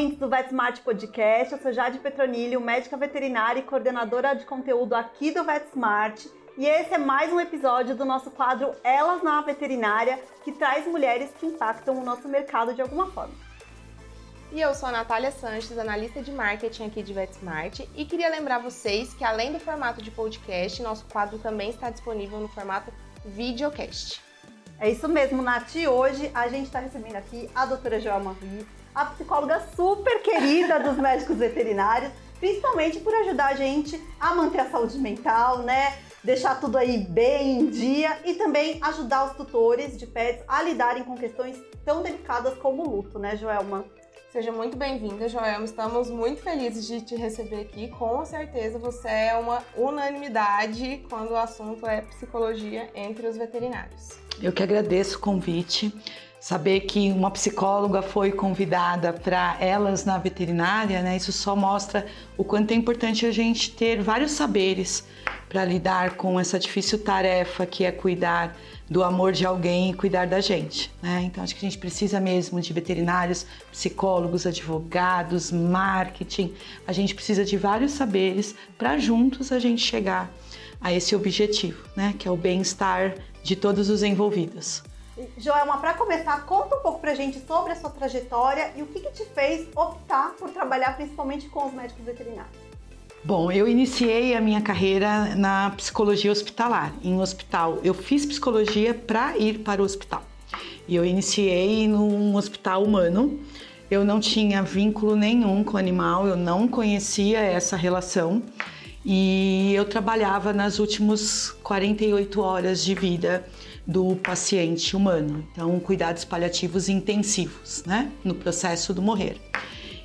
ouvintes do VetSmart Podcast. Eu sou Jade Petronilho, médica veterinária e coordenadora de conteúdo aqui do VetSmart. E esse é mais um episódio do nosso quadro Elas na Veterinária, que traz mulheres que impactam o nosso mercado de alguma forma. E eu sou a Natália Sanches, analista de marketing aqui de VetSmart, e queria lembrar vocês que além do formato de podcast, nosso quadro também está disponível no formato videocast. É isso mesmo, Nath. Hoje a gente está recebendo aqui a doutora Joelma Ruiz, a psicóloga super querida dos médicos veterinários, principalmente por ajudar a gente a manter a saúde mental, né? Deixar tudo aí bem em dia e também ajudar os tutores de pets a lidarem com questões tão delicadas como o luto, né, Joelma? Seja muito bem-vinda, Joelma. Estamos muito felizes de te receber aqui. Com certeza você é uma unanimidade quando o assunto é psicologia entre os veterinários. Eu que agradeço o convite. Saber que uma psicóloga foi convidada para elas na veterinária, né? Isso só mostra o quanto é importante a gente ter vários saberes para lidar com essa difícil tarefa que é cuidar do amor de alguém e cuidar da gente, né? Então acho que a gente precisa mesmo de veterinários, psicólogos, advogados, marketing. A gente precisa de vários saberes para juntos a gente chegar a esse objetivo, né? Que é o bem-estar de todos os envolvidos. Joelma, para começar, conta um pouco pra gente sobre a sua trajetória e o que, que te fez optar por trabalhar principalmente com os médicos veterinários. Bom, eu iniciei a minha carreira na psicologia hospitalar, em hospital. Eu fiz psicologia para ir para o hospital. E eu iniciei num hospital humano. Eu não tinha vínculo nenhum com o animal, eu não conhecia essa relação. E eu trabalhava nas últimas 48 horas de vida do paciente humano. Então, cuidados paliativos intensivos, né? No processo do morrer.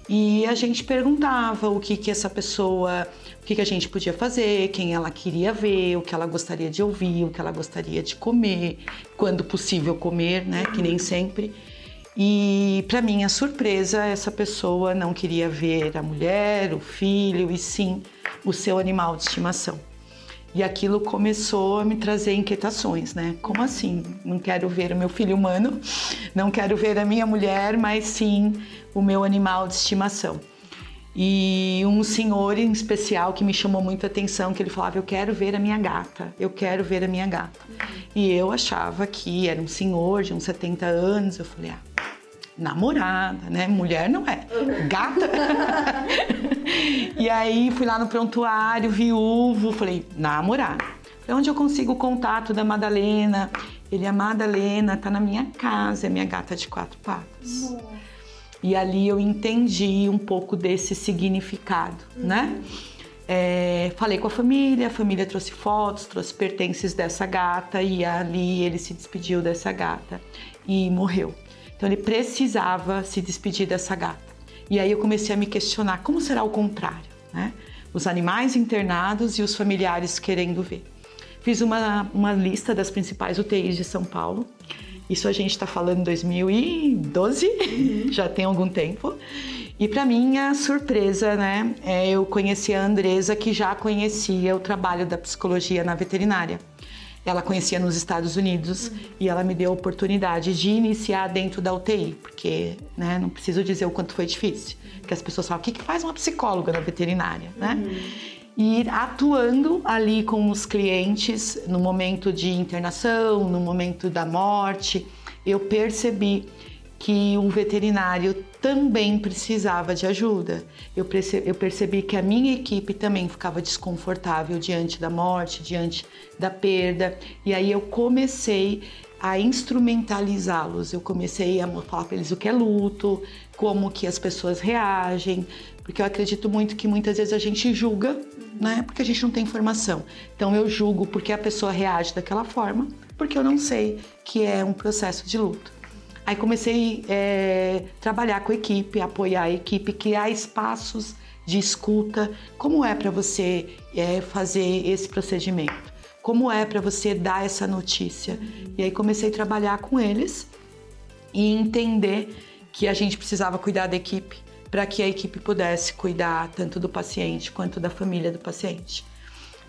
E a gente perguntava o que que essa pessoa, o que que a gente podia fazer, quem ela queria ver, o que ela gostaria de ouvir, o que ela gostaria de comer, quando possível comer, né? Que nem sempre. E para minha surpresa, essa pessoa não queria ver a mulher, o filho e sim o seu animal de estimação. E aquilo começou a me trazer inquietações, né? Como assim? Não quero ver o meu filho humano, não quero ver a minha mulher, mas sim o meu animal de estimação. E um senhor em especial que me chamou muito a atenção, que ele falava: Eu quero ver a minha gata, eu quero ver a minha gata. E eu achava que era um senhor de uns 70 anos. Eu falei: Ah, namorada, né? Mulher não é, gata. e aí fui lá no prontuário, viúvo, falei, namorada. Falei, onde eu consigo o contato da Madalena? Ele, a Madalena tá na minha casa, é minha gata de quatro patas. Nossa. E ali eu entendi um pouco desse significado, uhum. né? É, falei com a família, a família trouxe fotos, trouxe pertences dessa gata e ali ele se despediu dessa gata e morreu. Então ele precisava se despedir dessa gata. E aí eu comecei a me questionar como será o contrário, né? Os animais internados e os familiares querendo ver. Fiz uma, uma lista das principais UTIs de São Paulo. Isso a gente está falando em 2012, uhum. já tem algum tempo. E para minha surpresa, né, é, eu conheci a Andresa, que já conhecia o trabalho da psicologia na veterinária ela conhecia nos Estados Unidos uhum. e ela me deu a oportunidade de iniciar dentro da UTI, porque né, não preciso dizer o quanto foi difícil. Que as pessoas falam, o que, que faz uma psicóloga na veterinária, né? E atuando ali com os clientes no momento de internação, no momento da morte, eu percebi que o veterinário também precisava de ajuda. Eu percebi, eu percebi que a minha equipe também ficava desconfortável diante da morte, diante da perda, e aí eu comecei a instrumentalizá-los. Eu comecei a falar para eles o que é luto, como que as pessoas reagem, porque eu acredito muito que muitas vezes a gente julga, né? Porque a gente não tem informação. Então eu julgo porque a pessoa reage daquela forma, porque eu não sei que é um processo de luto. Aí comecei a é, trabalhar com a equipe, apoiar a equipe, criar espaços de escuta. Como é para você é, fazer esse procedimento? Como é para você dar essa notícia? E aí comecei a trabalhar com eles e entender que a gente precisava cuidar da equipe para que a equipe pudesse cuidar tanto do paciente quanto da família do paciente.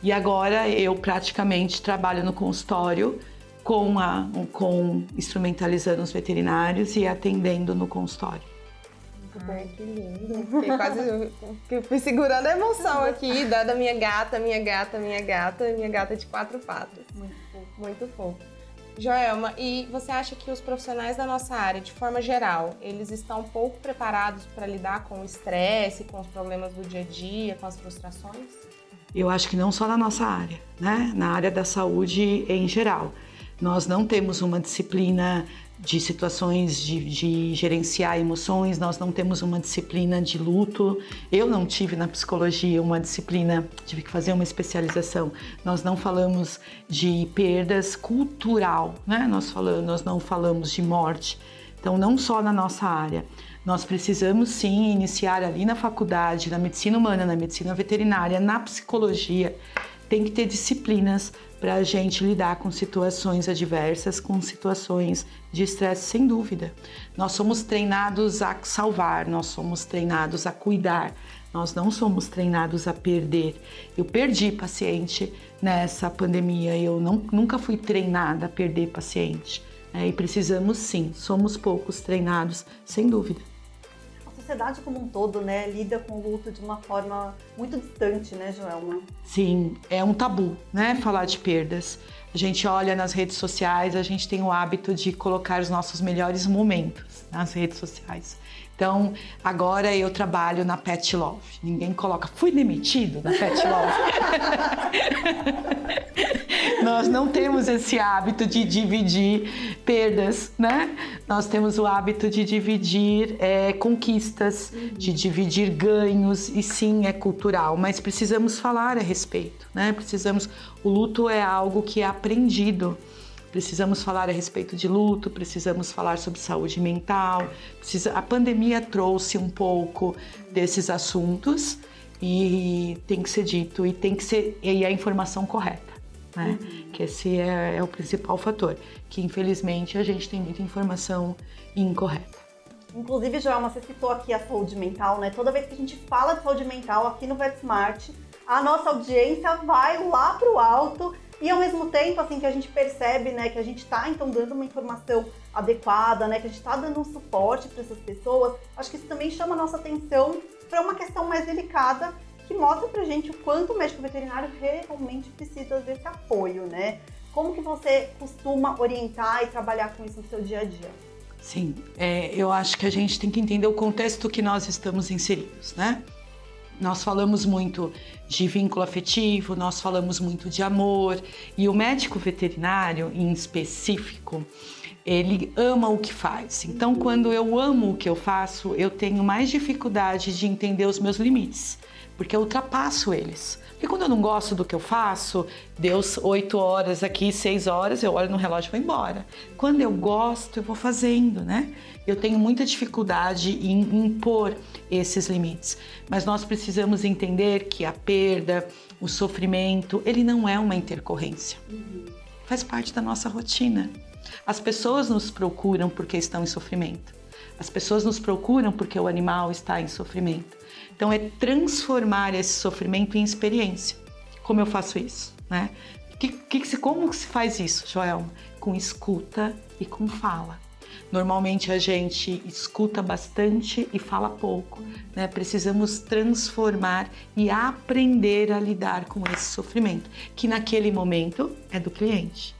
E agora eu praticamente trabalho no consultório com, a, com instrumentalizando os veterinários e atendendo no consultório. Ai, que lindo. Fiquei quase. fui segurando a emoção aqui, da, da minha gata, minha gata, minha gata, minha gata de quatro patas. Muito fofo. Muito fofo. Joelma, e você acha que os profissionais da nossa área, de forma geral, eles estão pouco preparados para lidar com o estresse, com os problemas do dia a dia, com as frustrações? Eu acho que não só na nossa área, né? Na área da saúde em geral. Nós não temos uma disciplina de situações de, de, gerenciar emoções, nós não temos uma disciplina de luto. Eu não tive na psicologia uma disciplina, tive que fazer uma especialização. Nós não falamos de perdas cultural, né? Nós, falamos, nós não falamos de morte. Então, não só na nossa área. Nós precisamos sim iniciar ali na faculdade, na medicina humana, na medicina veterinária, na psicologia, tem que ter disciplinas para a gente lidar com situações adversas, com situações de estresse, sem dúvida. Nós somos treinados a salvar, nós somos treinados a cuidar, nós não somos treinados a perder. Eu perdi paciente nessa pandemia, eu não, nunca fui treinada a perder paciente. Né? E precisamos sim, somos poucos treinados, sem dúvida sociedade como um todo, né, lida com o luto de uma forma muito distante, né, Joelma? Sim, é um tabu, né, falar de perdas. A gente olha nas redes sociais, a gente tem o hábito de colocar os nossos melhores momentos nas redes sociais. Então, agora eu trabalho na Pet Love. Ninguém coloca, fui demitido da Pet Love. Nós não temos esse hábito de dividir perdas, né? Nós temos o hábito de dividir é, conquistas, de dividir ganhos, e sim, é cultural, mas precisamos falar a respeito, né? Precisamos. O luto é algo que é aprendido. Precisamos falar a respeito de luto, precisamos falar sobre saúde mental. Precisa... A pandemia trouxe um pouco desses assuntos e tem que ser dito e tem que ser e a informação correta, né? Uhum. Que esse é, é o principal fator. Que infelizmente a gente tem muita informação incorreta. Inclusive, Joelma, você citou aqui a saúde mental, né? Toda vez que a gente fala de saúde mental aqui no VetSmart, a nossa audiência vai lá pro alto e ao mesmo tempo, assim, que a gente percebe, né, que a gente está então dando uma informação adequada, né, que a gente está dando um suporte para essas pessoas, acho que isso também chama a nossa atenção para uma questão mais delicada que mostra pra gente o quanto o médico veterinário realmente precisa desse apoio, né? Como que você costuma orientar e trabalhar com isso no seu dia a dia? Sim, é, eu acho que a gente tem que entender o contexto que nós estamos inseridos, né? Nós falamos muito de vínculo afetivo, nós falamos muito de amor, e o médico veterinário, em específico, ele ama o que faz. Então, quando eu amo o que eu faço, eu tenho mais dificuldade de entender os meus limites, porque eu ultrapasso eles. Porque quando eu não gosto do que eu faço, Deus, oito horas aqui, seis horas, eu olho no relógio e vou embora. Quando eu gosto, eu vou fazendo, né? Eu tenho muita dificuldade em impor esses limites. Mas nós precisamos entender que a perda, o sofrimento, ele não é uma intercorrência. Faz parte da nossa rotina. As pessoas nos procuram porque estão em sofrimento. As pessoas nos procuram porque o animal está em sofrimento. Então é transformar esse sofrimento em experiência. Como eu faço isso, né? Que, que, como se faz isso, Joel? Com escuta e com fala. Normalmente a gente escuta bastante e fala pouco, né? Precisamos transformar e aprender a lidar com esse sofrimento, que naquele momento é do cliente,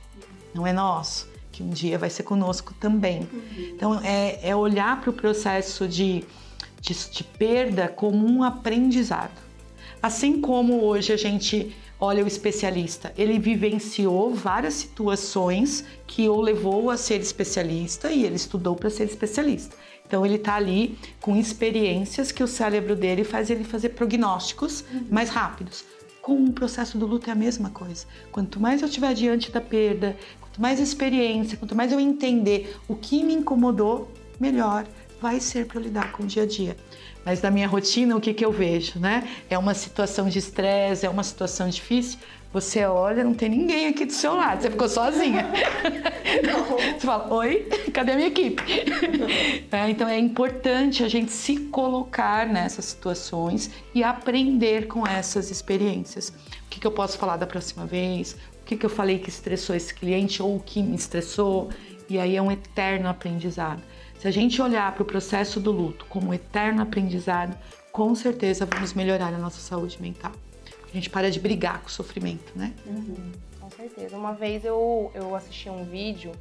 não é nosso, que um dia vai ser conosco também. Então é, é olhar para o processo de de, de perda como um aprendizado. Assim como hoje a gente olha o especialista, ele vivenciou várias situações que o levou a ser especialista e ele estudou para ser especialista. Então ele está ali com experiências que o cérebro dele faz ele fazer prognósticos uhum. mais rápidos. Com o processo do luto é a mesma coisa. Quanto mais eu estiver diante da perda, quanto mais experiência, quanto mais eu entender o que me incomodou, melhor vai ser para eu lidar com o dia a dia. Mas na minha rotina, o que, que eu vejo, né? É uma situação de estresse, é uma situação difícil. Você olha, não tem ninguém aqui do seu lado, você ficou sozinha. Você fala, oi, cadê a minha equipe? É, então é importante a gente se colocar nessas situações e aprender com essas experiências. O que, que eu posso falar da próxima vez? O que, que eu falei que estressou esse cliente ou o que me estressou? E aí é um eterno aprendizado. Se a gente olhar para o processo do luto como um eterno aprendizado, com certeza vamos melhorar a nossa saúde mental. A gente para de brigar com o sofrimento, né? Uhum, com certeza. Uma vez eu, eu assisti um vídeo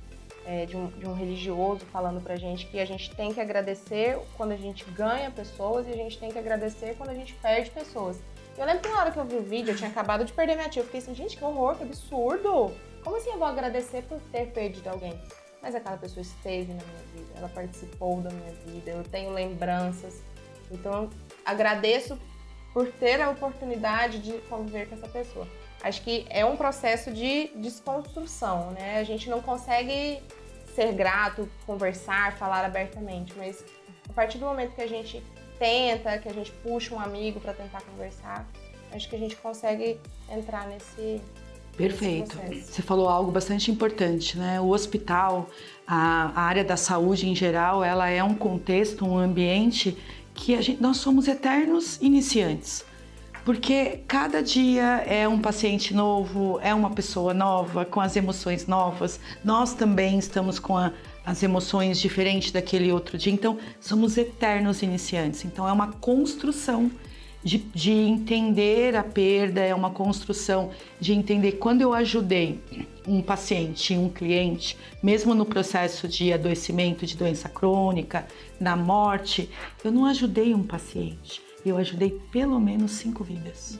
é, de, um, de um religioso falando pra gente que a gente tem que agradecer quando a gente ganha pessoas e a gente tem que agradecer quando a gente perde pessoas. Eu lembro que na hora que eu vi o vídeo, eu tinha acabado de perder minha tia. Eu fiquei assim, gente, que horror, que absurdo! Como assim eu vou agradecer por ter perdido alguém? Mas aquela pessoa esteve na minha vida, ela participou da minha vida, eu tenho lembranças. Então, agradeço por ter a oportunidade de conviver com essa pessoa. Acho que é um processo de desconstrução, né? A gente não consegue ser grato, conversar, falar abertamente, mas a partir do momento que a gente tenta, que a gente puxa um amigo para tentar conversar, acho que a gente consegue entrar nesse Perfeito. Você falou algo bastante importante, né? O hospital, a, a, área da saúde em geral, ela é um contexto, um ambiente que gente, nós somos eternos iniciantes. Porque cada dia é um paciente novo, é uma pessoa nova, com as emoções novas. Nós também estamos com a, as emoções diferentes daquele outro dia. Então, somos eternos iniciantes. Então, é uma construção de, de entender a perda, é uma construção de entender quando eu ajudei um paciente, um cliente, mesmo no processo de adoecimento, de doença crônica, na morte, eu não ajudei um paciente, eu ajudei pelo menos cinco vidas.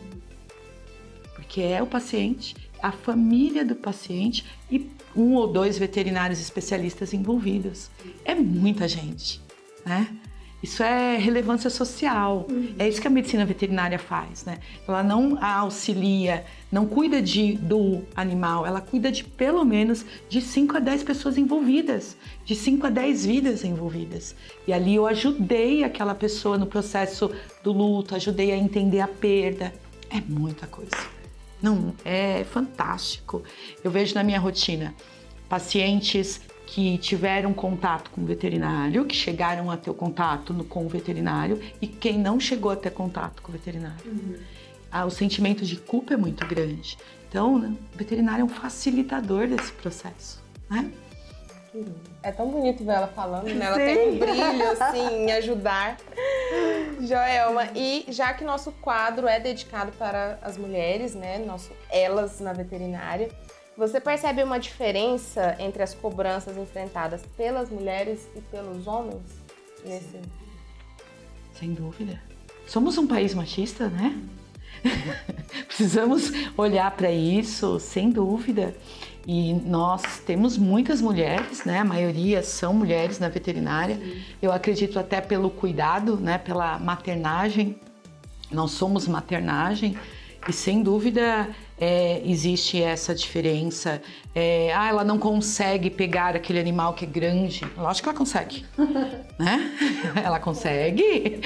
Porque é o paciente, a família do paciente e um ou dois veterinários especialistas envolvidos. É muita gente, né? Isso é relevância social. Uhum. É isso que a medicina veterinária faz, né? Ela não auxilia, não cuida de, do animal, ela cuida de pelo menos de 5 a 10 pessoas envolvidas, de 5 a 10 vidas envolvidas. E ali eu ajudei aquela pessoa no processo do luto, ajudei a entender a perda. É muita coisa. Não, é fantástico. Eu vejo na minha rotina pacientes que tiveram contato com o veterinário, que chegaram a ter o contato no, com o veterinário e quem não chegou a ter contato com o veterinário. Uhum. Ah, o sentimento de culpa é muito grande. Então, né, o veterinário é um facilitador desse processo, né? É tão bonito ver ela falando, né? Ela Sim. tem um brilho, assim, em ajudar. Joelma, e já que nosso quadro é dedicado para as mulheres, né? Nosso Elas na Veterinária, você percebe uma diferença entre as cobranças enfrentadas pelas mulheres e pelos homens nesse? Sem dúvida. Somos um país machista, né? Precisamos olhar para isso, sem dúvida. E nós temos muitas mulheres, né? A maioria são mulheres na veterinária. Sim. Eu acredito até pelo cuidado, né? Pela maternagem. Nós somos maternagem e sem dúvida é, existe essa diferença. É, ah, ela não consegue pegar aquele animal que é grande. Lógico que ela consegue, né? Ela consegue.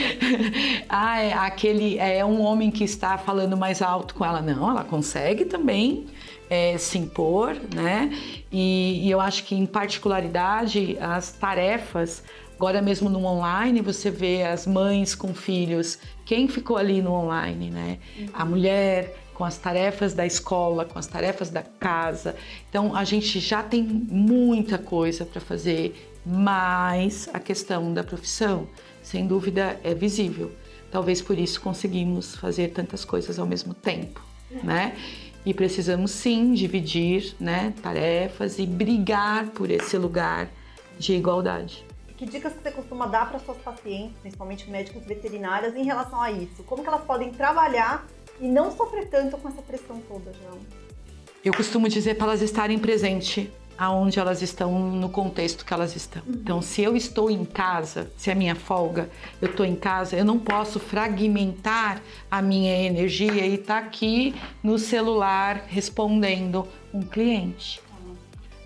ah, é, aquele é um homem que está falando mais alto com ela. Não, ela consegue também. É, se impor, né? E, e eu acho que, em particularidade, as tarefas Agora mesmo no online você vê as mães com filhos, quem ficou ali no online, né? A mulher, com as tarefas da escola, com as tarefas da casa. Então a gente já tem muita coisa para fazer, mas a questão da profissão, sem dúvida, é visível. Talvez por isso conseguimos fazer tantas coisas ao mesmo tempo, né? E precisamos sim dividir, né, tarefas e brigar por esse lugar de igualdade. Que dicas que você costuma dar para suas pacientes, principalmente médicos veterinários, em relação a isso? Como que elas podem trabalhar e não sofrer tanto com essa pressão toda, João? Eu costumo dizer para elas estarem presentes aonde elas estão, no contexto que elas estão. Uhum. Então, se eu estou em casa, se é minha folga, eu estou em casa, eu não posso fragmentar a minha energia e estar tá aqui no celular respondendo um cliente.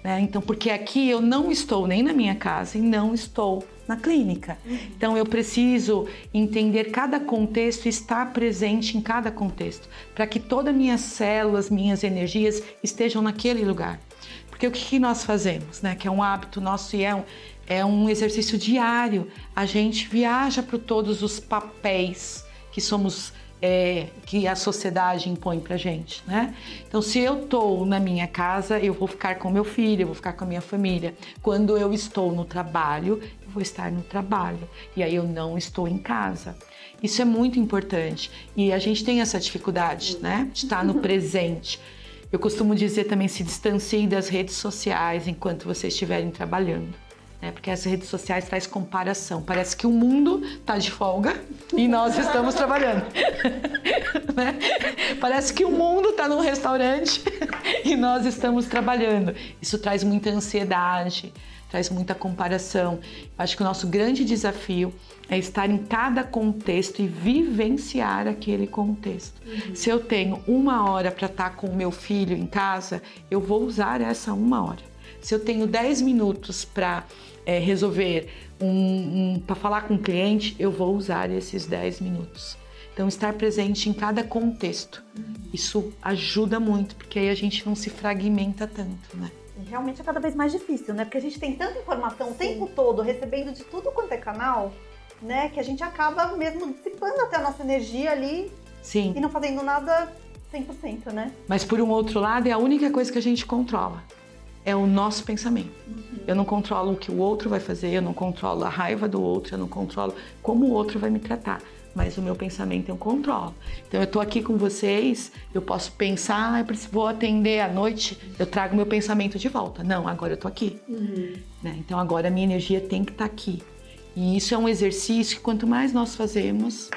Né? Então, porque aqui eu não estou nem na minha casa e não estou na clínica. Uhum. Então, eu preciso entender cada contexto e estar presente em cada contexto, para que todas as minhas células, minhas energias estejam naquele lugar. Porque o que nós fazemos, né? Que é um hábito nosso e é um, é um exercício diário. A gente viaja para todos os papéis que somos é, que a sociedade impõe pra gente, né? Então, se eu estou na minha casa, eu vou ficar com meu filho, eu vou ficar com a minha família. Quando eu estou no trabalho, eu vou estar no trabalho. E aí eu não estou em casa. Isso é muito importante. E a gente tem essa dificuldade, né? De estar no presente. Eu costumo dizer também se distancie das redes sociais enquanto vocês estiverem trabalhando né? Porque as redes sociais traz comparação. Parece que o mundo está de folga e nós estamos trabalhando. né? Parece que o mundo está num restaurante e nós estamos trabalhando. Isso traz muita ansiedade, traz muita comparação. Acho que o nosso grande desafio é estar em cada contexto e vivenciar aquele contexto. Uhum. Se eu tenho uma hora para estar com o meu filho em casa, eu vou usar essa uma hora. Se eu tenho 10 minutos para é, resolver um, um para falar com o cliente, eu vou usar esses 10 minutos. Então, estar presente em cada contexto, isso ajuda muito, porque aí a gente não se fragmenta tanto, né? Realmente é cada vez mais difícil, né? Porque a gente tem tanta informação Sim. o tempo todo, recebendo de tudo quanto é canal, né? Que a gente acaba mesmo dissipando até a nossa energia ali Sim. e não fazendo nada 100%, né? Mas por um outro lado, é a única coisa que a gente controla é o nosso pensamento. Uhum. Eu não controlo o que o outro vai fazer, eu não controlo a raiva do outro, eu não controlo como o outro vai me tratar. Mas o meu pensamento eu controlo. Então eu estou aqui com vocês, eu posso pensar, ah, eu vou atender à noite, eu trago meu pensamento de volta. Não, agora eu estou aqui. Uhum. Né? Então agora a minha energia tem que estar tá aqui. E isso é um exercício que quanto mais nós fazemos,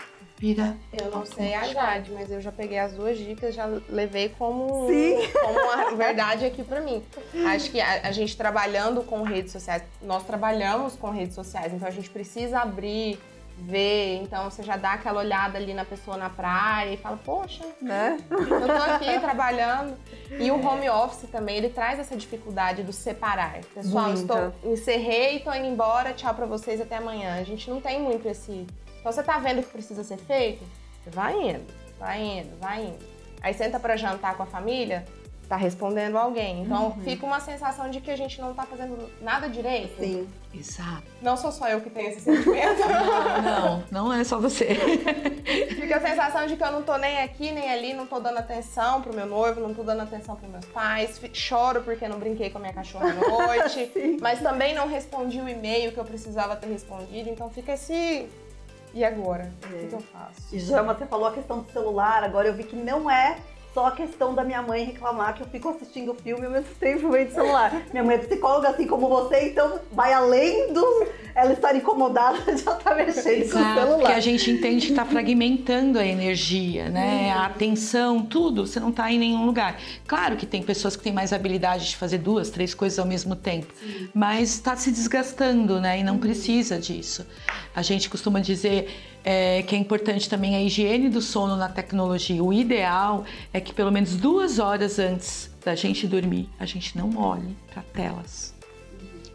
Eu não sei a Jade, mas eu já peguei as duas dicas, já levei como, Sim. como uma verdade aqui para mim. Acho que a, a, gente trabalhando com redes sociais, nós trabalhamos com redes sociais, então a gente precisa abrir, ver, então você já dá aquela olhada ali na pessoa na praia e fala, poxa, né? Eu tô aqui trabalhando. E o home office também, ele traz essa dificuldade do separar. Pessoal, estou encerrei, tô indo embora, tchau para vocês até amanhã. A gente não tem muito esse então você tá vendo o que precisa ser feito? Vai indo, vai indo, vai indo. Aí senta para jantar com a família, tá respondendo alguém. Então uhum. fica uma sensação de que a gente não tá fazendo nada direito. Sim. Exato. Não sou só eu que tenho esse sentimento. não, não, não é só você. Fica a sensação de que eu não tô nem aqui, nem ali, não tô dando atenção pro meu noivo, não tô dando atenção pros meus pais. Choro porque não brinquei com a minha cachorra à noite. mas também não respondi o e-mail que eu precisava ter respondido. Então fica esse e agora? É. O que, que, eu faço? E já você falou a questão do celular, agora eu vi que não é só a questão da minha mãe reclamar que eu fico assistindo o filme ao mesmo tempo meio do celular. minha mãe é psicóloga assim como você, então vai além do ela estar incomodada de estar tá mexendo Exato, com o celular. Porque a gente entende que está fragmentando a energia, né? A atenção, tudo, você não está em nenhum lugar. Claro que tem pessoas que têm mais habilidade de fazer duas, três coisas ao mesmo tempo, Sim. mas está se desgastando, né? E não precisa disso. A gente costuma dizer é, que é importante também a higiene do sono na tecnologia. O ideal é que pelo menos duas horas antes da gente dormir, a gente não olhe para telas.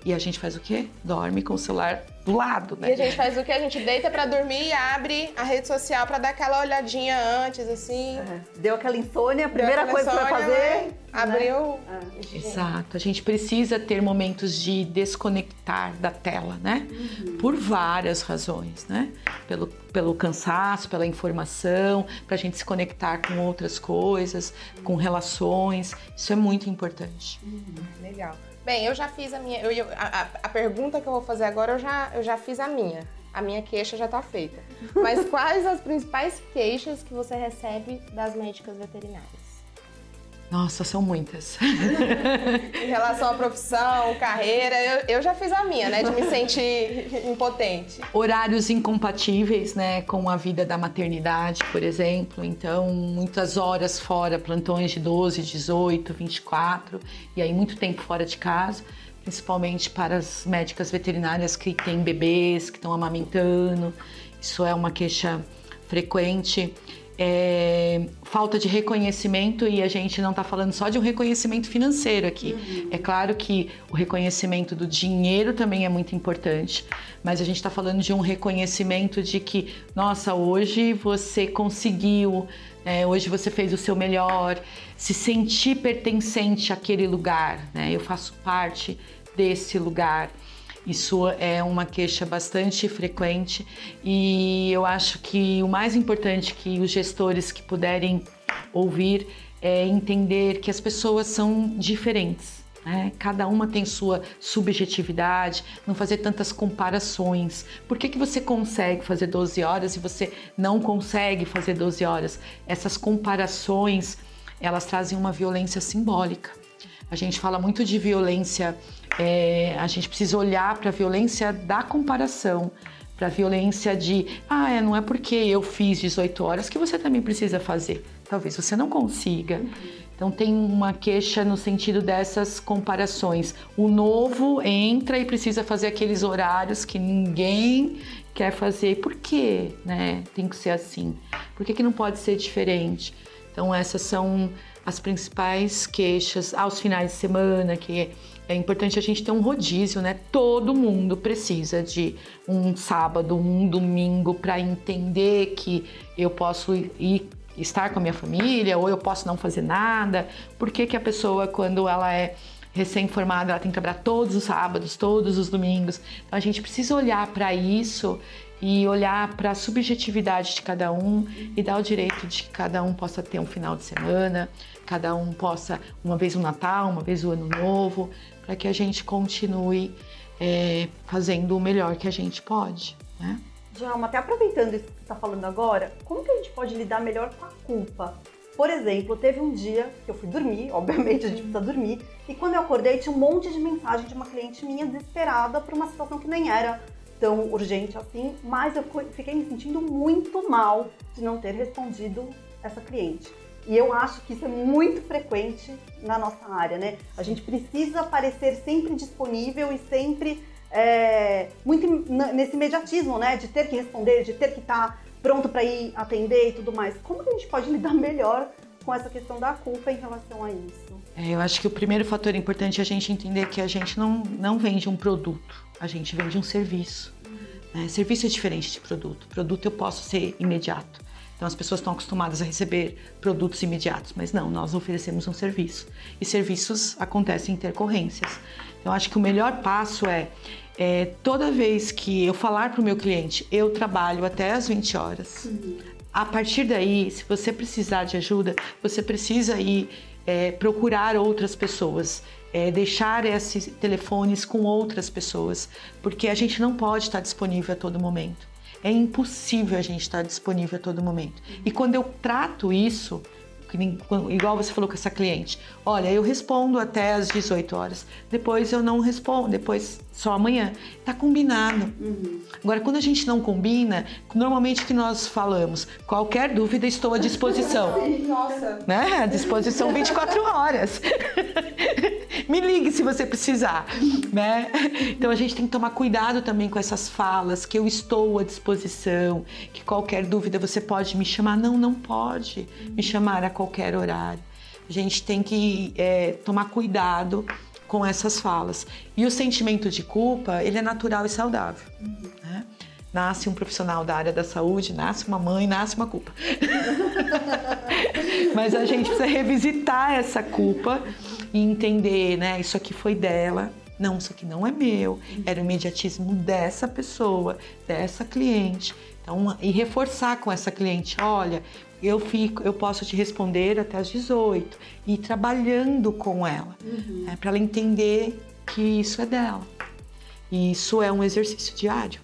E a gente faz o quê? Dorme com o celular do lado, né? E a gente faz o quê? A gente deita para dormir e abre a rede social para dar aquela olhadinha antes, assim. É. Deu aquela insônia, a primeira coisa que vai fazer. Né? Abriu. É. Exato. A gente precisa ter momentos de desconectar da tela, né? Uhum. Por várias razões, né? Pelo, pelo cansaço, pela informação, para a gente se conectar com outras coisas, com relações. Isso é muito importante. Uhum. Legal. Bem, eu já fiz a minha. Eu, eu, a, a, pergunta que eu vou fazer agora, eu já, eu já fiz a minha. A minha queixa já está feita. Mas quais as principais queixas que você recebe das médicas veterinárias? Nossa, são muitas. em relação à profissão, carreira, eu, eu, já fiz a minha, né? De me sentir impotente. Horários incompatíveis, né? Com a vida da maternidade, por exemplo. Então, muitas horas fora, plantões de 12, 18, 24. E aí, muito tempo fora de casa. Principalmente para as médicas veterinárias que têm bebês, que estão amamentando. Isso é uma queixa frequente é, falta de reconhecimento e a gente não está falando só de um reconhecimento financeiro aqui. Uhum. É claro que o reconhecimento do dinheiro também é muito importante, mas a gente está falando de um reconhecimento de que, nossa, hoje você conseguiu, né? hoje você fez o seu melhor, se sentir pertencente àquele lugar, né? Eu faço parte desse lugar. Isso é uma queixa bastante frequente e eu acho que o mais importante que os gestores que puderem ouvir é entender que as pessoas são diferentes. Né? Cada uma tem sua subjetividade, não fazer tantas comparações. Por que, que você consegue fazer 12 horas e você não consegue fazer 12 horas? Essas comparações, elas trazem uma violência simbólica. A gente fala muito de violência, é, a gente precisa olhar para a violência da comparação, para a violência de, ah, é, não é porque eu fiz 18 horas que você também precisa fazer. Talvez você não consiga. Então tem uma queixa no sentido dessas comparações. O novo entra e precisa fazer aqueles horários que ninguém quer fazer. Por quê? Né? Tem que ser assim. Por que, que não pode ser diferente? Então essas são as principais queixas aos finais de semana, que é importante a gente ter um rodízio, né? Todo mundo precisa de um sábado, um domingo para entender que eu posso ir estar com a minha família, ou eu posso não fazer nada. Por que, que a pessoa, quando ela é recém-formada, ela tem que trabalhar todos os sábados, todos os domingos? Então a gente precisa olhar para isso e olhar para a subjetividade de cada um e dar o direito de que cada um possa ter um final de semana, cada um possa, uma vez o Natal, uma vez o Ano Novo, para que a gente continue é, fazendo o melhor que a gente pode. Né? Djalma, até aproveitando isso que você está falando agora, como que a gente pode lidar melhor com a culpa? Por exemplo, teve um dia que eu fui dormir, obviamente a gente precisa dormir, e quando eu acordei tinha um monte de mensagem de uma cliente minha desesperada por uma situação que nem era tão urgente assim, mas eu fiquei me sentindo muito mal de não ter respondido essa cliente. E eu acho que isso é muito frequente na nossa área, né? A gente precisa parecer sempre disponível e sempre é, muito nesse imediatismo, né? De ter que responder, de ter que estar tá pronto para ir atender e tudo mais. Como que a gente pode lidar melhor com essa questão da culpa em relação a isso? É, eu acho que o primeiro fator importante é a gente entender que a gente não, não vende um produto, a gente vende um serviço. Né? Serviço é diferente de produto. Produto eu posso ser imediato. Então as pessoas estão acostumadas a receber produtos imediatos, mas não, nós oferecemos um serviço. E serviços acontecem em intercorrências. Então acho que o melhor passo é é, toda vez que eu falar para o meu cliente, eu trabalho até as 20 horas. Uhum. A partir daí, se você precisar de ajuda, você precisa ir é, procurar outras pessoas, é, deixar esses telefones com outras pessoas, porque a gente não pode estar disponível a todo momento. É impossível a gente estar disponível a todo momento. E quando eu trato isso, igual você falou com essa cliente, olha, eu respondo até às 18 horas, depois eu não respondo, depois só amanhã. Tá combinado. Uhum. Agora, quando a gente não combina, normalmente o que nós falamos, qualquer dúvida estou à disposição. Nossa. Né? À disposição 24 horas. Me ligue se você precisar, né? Então a gente tem que tomar cuidado também com essas falas, que eu estou à disposição, que qualquer dúvida você pode me chamar. Não, não pode me chamar a qualquer horário. A gente tem que é, tomar cuidado com essas falas. E o sentimento de culpa, ele é natural e saudável. Né? Nasce um profissional da área da saúde, nasce uma mãe, nasce uma culpa. Mas a gente precisa revisitar essa culpa e entender, né? Isso aqui foi dela, não, isso aqui não é meu, era o imediatismo dessa pessoa, dessa cliente. Então, e reforçar com essa cliente, olha, eu fico, eu posso te responder até às 18 e trabalhando com ela, uhum. né, para ela entender que isso é dela. E isso é um exercício diário,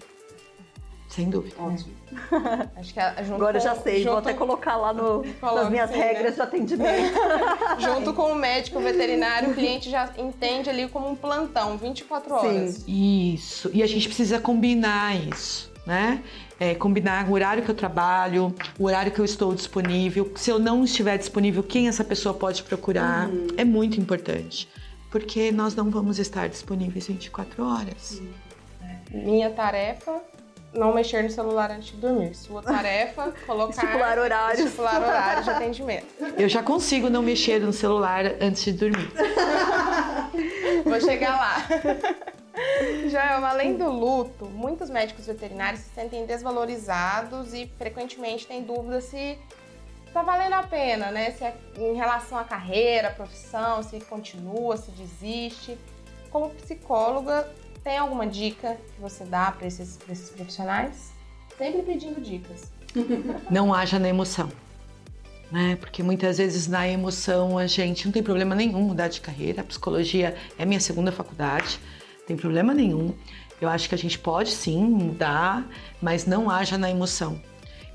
sem dúvida. Ótimo. Acho que junto Agora eu já sei, junto... vou até colocar lá no, nas minhas sim, regras né? de atendimento. junto com o médico veterinário, o cliente já entende ali como um plantão, 24 horas. Sim. Isso. E a gente precisa combinar isso, né? é, combinar o horário que eu trabalho, o horário que eu estou disponível. Se eu não estiver disponível, quem essa pessoa pode procurar. Uhum. É muito importante, porque nós não vamos estar disponíveis 24 horas. Uhum. Minha tarefa não mexer no celular antes de dormir. Sua tarefa, colocar... Estipular horários. Estipular horários de atendimento. Eu já consigo não mexer no celular antes de dormir. Vou chegar lá. Já além do luto, muitos médicos veterinários se sentem desvalorizados e frequentemente têm dúvidas se está valendo a pena, né? Se é em relação à carreira, à profissão, se continua, se desiste. Como psicóloga, Tem alguma dica que você dá para esses, esses profissionais? Sempre pedindo dicas. Não haja na emoção. Né? Porque muitas vezes na emoção a gente não tem problema nenhum mudar de carreira. A psicologia é minha segunda faculdade, não tem problema nenhum. Eu acho que a gente pode sim mudar, mas não haja na emoção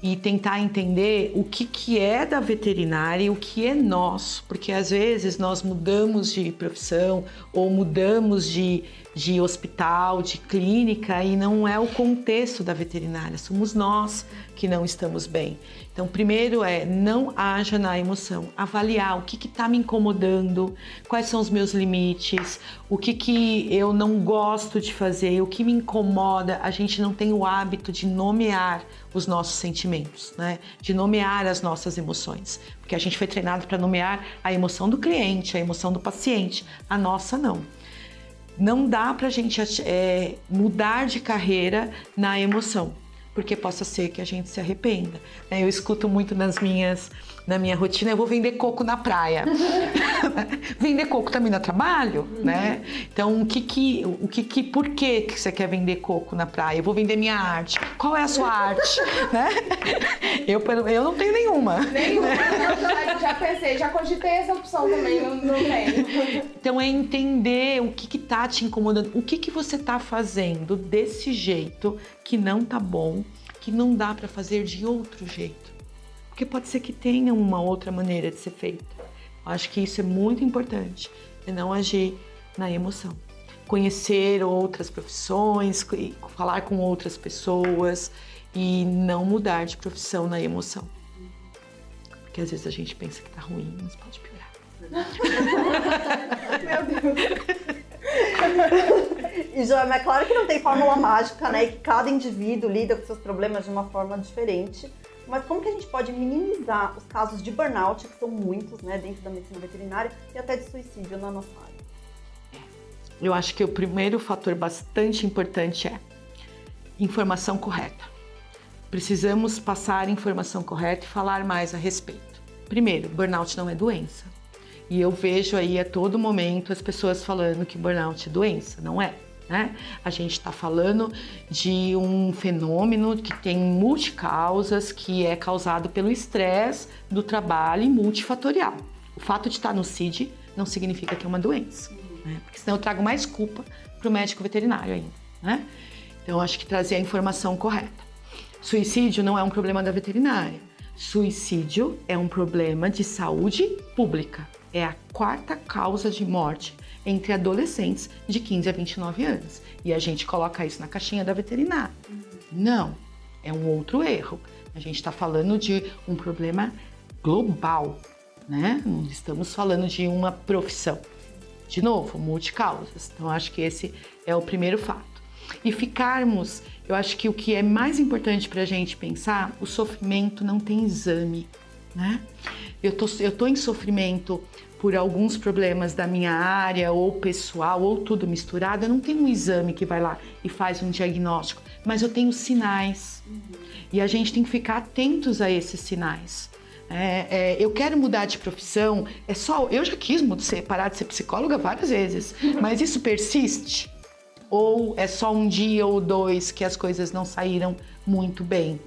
e tentar entender o que, que é da veterinária e o que é nosso, porque às vezes nós mudamos de profissão ou mudamos de, de hospital, de clínica e não é o contexto da veterinária, somos nós que não estamos bem. Então, primeiro é não haja na emoção, avaliar o que está me incomodando, quais são os meus limites, o que, que eu não gosto de fazer, o que me incomoda. A gente não tem o hábito de nomear os nossos sentimentos, né? de nomear as nossas emoções, porque a gente foi treinado para nomear a emoção do cliente, a emoção do paciente, a nossa não não dá para a gente é, mudar de carreira na emoção, porque possa ser que a gente se arrependa. Né? Eu escuto muito nas minhas na minha rotina, eu vou vender coco na praia. vender coco também dá trabalho, uhum. né? Então, o que que, o que que, por que que você quer vender coco na praia? Eu vou vender minha arte. Qual é a sua arte? né? Eu, eu não tenho nenhuma. Nenhuma. Já, já pensei, já cogitei essa opção também, não, não tenho. Então, é entender o que que tá te incomodando, o que que você tá fazendo desse jeito que não tá bom, que não dá para fazer de outro jeito. Porque pode ser que tenha uma outra maneira de ser feita. Acho que isso é muito importante, é não agir na emoção. Conhecer outras profissões, falar com outras pessoas e não mudar de profissão na emoção. Porque às vezes a gente pensa que tá ruim, mas pode piorar. Meu Deus. E Joana, é claro que não tem fórmula mágica, né? E que cada indivíduo lida com seus problemas de uma forma diferente. Mas como que a gente pode minimizar os casos de burnout, que são muitos, né, dentro da medicina veterinária, e até de suicídio na nossa área? Eu acho que o primeiro fator bastante importante é informação correta. Precisamos passar informação correta e falar mais a respeito. Primeiro, burnout não é doença. E eu vejo aí a todo momento as pessoas falando que burnout é doença, não é. Né? A gente está falando de um fenômeno que tem multicausas, que é causado pelo estresse do trabalho e multifatorial. O fato de estar no CID não significa que é uma doença, né? porque senão eu trago mais culpa para o médico veterinário ainda. Né? Então, acho que trazer a informação correta. Suicídio não é um problema da veterinária. Suicídio é um problema de saúde pública. É a quarta causa de morte entre adolescentes de 15 a 29 anos. E a gente coloca isso na caixinha da veterinária. Não, é um outro erro. A gente está falando de um problema global, né? Não estamos falando de uma profissão. De novo, multicausas. Então, acho que esse é o primeiro fato. E ficarmos, eu acho que o que é mais importante para a gente pensar, o sofrimento não tem exame, né? Eu tô, eu tô em sofrimento por alguns problemas da minha área ou pessoal ou tudo misturado, eu não tenho um exame que vai lá e faz um diagnóstico, mas eu tenho sinais. Uhum. E a gente tem que ficar atentos a esses sinais. É, é, eu quero mudar de profissão, é só. Eu já quis ser, parar de ser psicóloga várias vezes, mas isso persiste? Ou é só um dia ou dois que as coisas não saíram muito bem?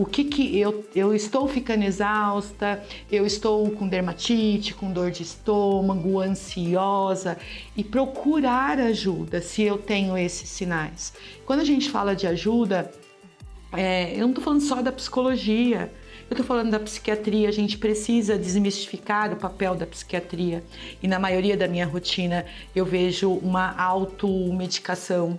O que que eu, eu estou ficando exausta, eu estou com dermatite, com dor de estômago, ansiosa e procurar ajuda se eu tenho esses sinais. Quando a gente fala de ajuda, é, eu não estou falando só da psicologia, eu estou falando da psiquiatria, a gente precisa desmistificar o papel da psiquiatria. E na maioria da minha rotina eu vejo uma automedicação.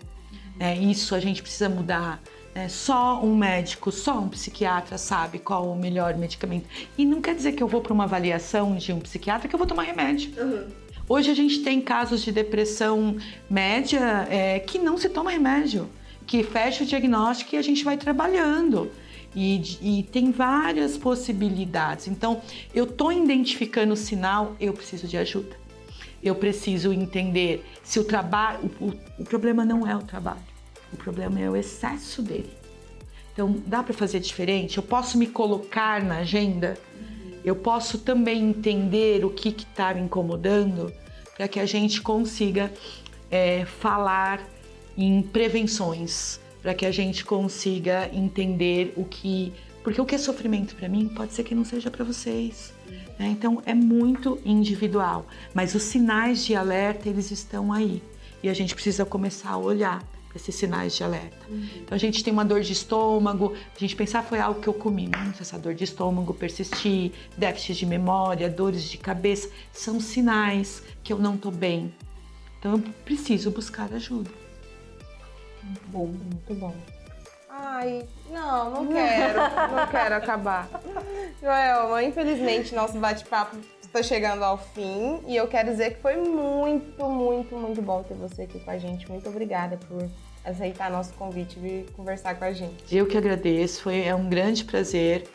Né? Isso a gente precisa mudar. É, só um médico, só um psiquiatra sabe qual o melhor medicamento. E não quer dizer que eu vou para uma avaliação de um psiquiatra que eu vou tomar remédio. Uhum. Hoje a gente tem casos de depressão média é, que não se toma remédio, que fecha o diagnóstico e a gente vai trabalhando. E, e tem várias possibilidades. Então, eu estou identificando o sinal, eu preciso de ajuda. Eu preciso entender se o trabalho. O, o problema não é o trabalho. O problema é o excesso dele. Então, dá para fazer diferente? Eu posso me colocar na agenda? Eu posso também entender o que está me incomodando para que a gente consiga é, falar em prevenções, para que a gente consiga entender o que. Porque o que é sofrimento para mim pode ser que não seja para vocês. Né? Então é muito individual. Mas os sinais de alerta, eles estão aí. E a gente precisa começar a olhar esses sinais de alerta. Uhum. Então a gente tem uma dor de estômago, a gente pensar ah, foi algo que eu comi, não essa dor de estômago persistir, déficit de memória, dores de cabeça, são sinais que eu não estou bem. Então eu preciso buscar ajuda. Muito bom, muito bom. Ai, não, não quero, não quero acabar. Joelma, infelizmente nosso bate-papo está chegando ao fim e eu quero dizer que foi muito, muito, muito bom ter você aqui com a gente. Muito obrigada por aceitar nosso convite e conversar com a gente. Eu que agradeço, foi, é um grande prazer.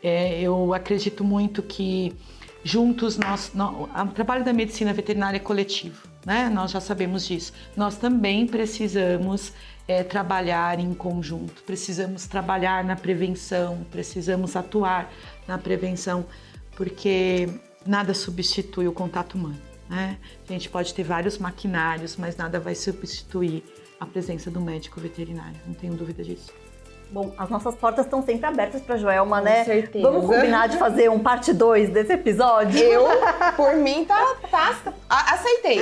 É, eu acredito muito que juntos nós, nós, o trabalho da medicina veterinária é coletivo, né? Nós já sabemos disso. Nós também precisamos é, trabalhar em conjunto, precisamos trabalhar na prevenção, precisamos atuar na prevenção, porque nada substitui o contato humano. Né? A gente pode ter vários maquinários, mas nada vai substituir a presença do médico veterinário, não tenho dúvida disso. Bom, as nossas portas estão sempre abertas para Joelma, Com né? Certeza. Vamos combinar de fazer um parte 2 desse episódio? Eu, por mim, tá, tá aceitei.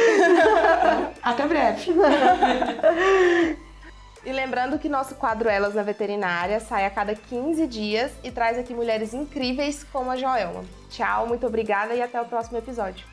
Até breve. E lembrando que nosso quadro Elas na Veterinária sai a cada 15 dias e traz aqui mulheres incríveis como a Joelma. Tchau, muito obrigada e até o próximo episódio.